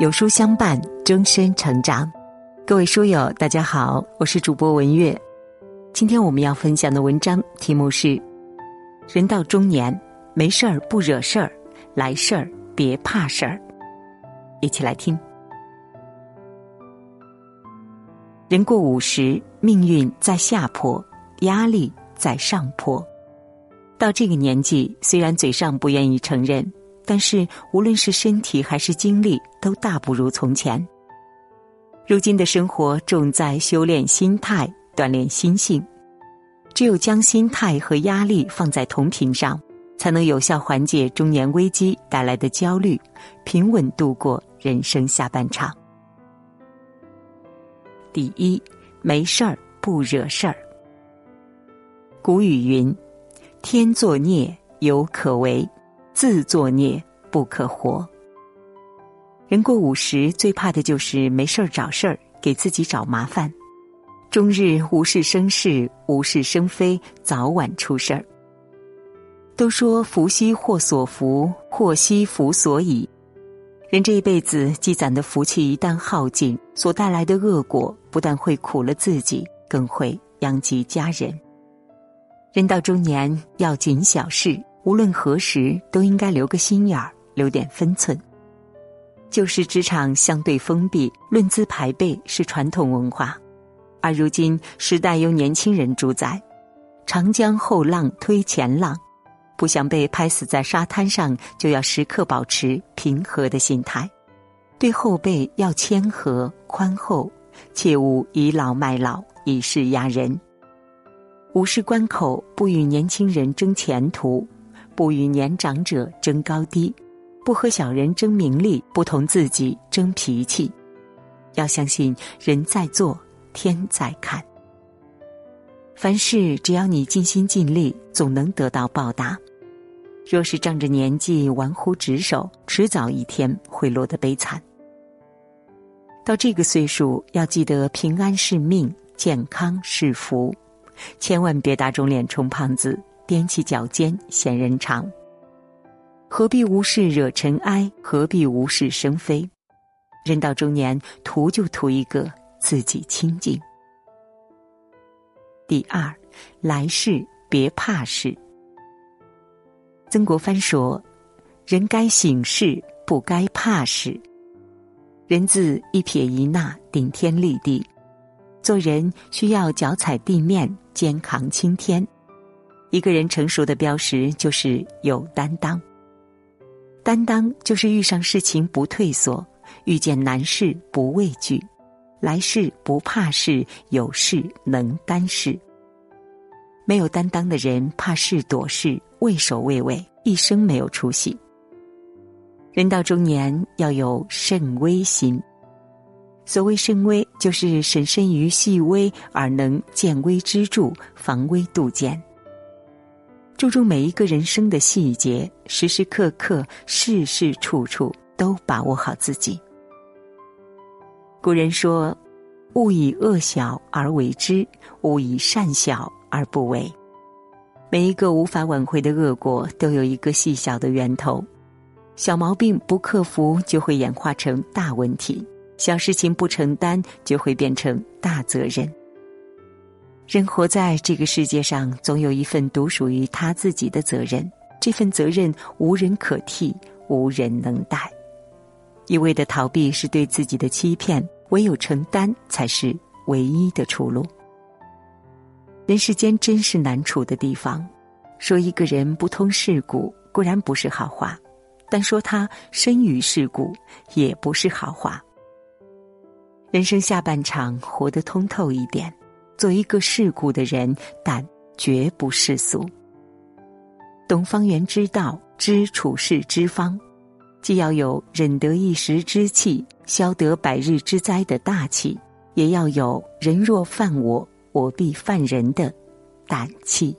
有书相伴，终身成长。各位书友，大家好，我是主播文月。今天我们要分享的文章题目是：人到中年，没事儿不惹事儿，来事儿别怕事儿。一起来听。人过五十，命运在下坡，压力在上坡。到这个年纪，虽然嘴上不愿意承认。但是，无论是身体还是精力，都大不如从前。如今的生活重在修炼心态、锻炼心性。只有将心态和压力放在同频上，才能有效缓解中年危机带来的焦虑，平稳度过人生下半场。第一，没事儿不惹事儿。古语云：“天作孽，犹可为。”自作孽不可活。人过五十，最怕的就是没事儿找事儿，给自己找麻烦，终日无事生事，无事生非，早晚出事儿。都说福兮祸所伏，祸兮福所倚。人这一辈子积攒的福气一旦耗尽，所带来的恶果不但会苦了自己，更会殃及家人。人到中年，要谨小事。无论何时，都应该留个心眼儿，留点分寸。旧时职场相对封闭，论资排辈是传统文化，而如今时代由年轻人主宰。长江后浪推前浪，不想被拍死在沙滩上，就要时刻保持平和的心态。对后辈要谦和宽厚，切勿倚老卖老，以势压人。五十关口，不与年轻人争前途。不与年长者争高低，不和小人争名利，不同自己争脾气。要相信人在做，天在看。凡事只要你尽心尽力，总能得到报答。若是仗着年纪玩忽职守，迟早一天会落得悲惨。到这个岁数，要记得平安是命，健康是福，千万别打肿脸充胖子。踮起脚尖显人长，何必无事惹尘埃？何必无事生非？人到中年，图就图一个自己清净。第二，来世别怕事。曾国藩说：“人该醒事，不该怕事。人字一撇一捺，顶天立地；做人需要脚踩地面，肩扛青天。”一个人成熟的标识就是有担当。担当就是遇上事情不退缩，遇见难事不畏惧，来事不怕事，有事能担事。没有担当的人，怕事躲事，畏首畏尾，一生没有出息。人到中年要有慎微心。所谓慎微，就是审慎于细微，而能见微知著，防微杜渐。注重每一个人生的细节，时时刻刻、事事处处都把握好自己。古人说：“勿以恶小而为之，勿以善小而不为。”每一个无法挽回的恶果，都有一个细小的源头。小毛病不克服，就会演化成大问题；小事情不承担，就会变成大责任。人活在这个世界上，总有一份独属于他自己的责任。这份责任无人可替，无人能代。一味的逃避是对自己的欺骗，唯有承担才是唯一的出路。人世间真是难处的地方。说一个人不通世故，固然不是好话；但说他深于世故，也不是好话。人生下半场，活得通透一点。做一个世故的人，但绝不世俗。懂方圆之道，知处世之方，既要有忍得一时之气，消得百日之灾的大气，也要有人若犯我，我必犯人的胆气。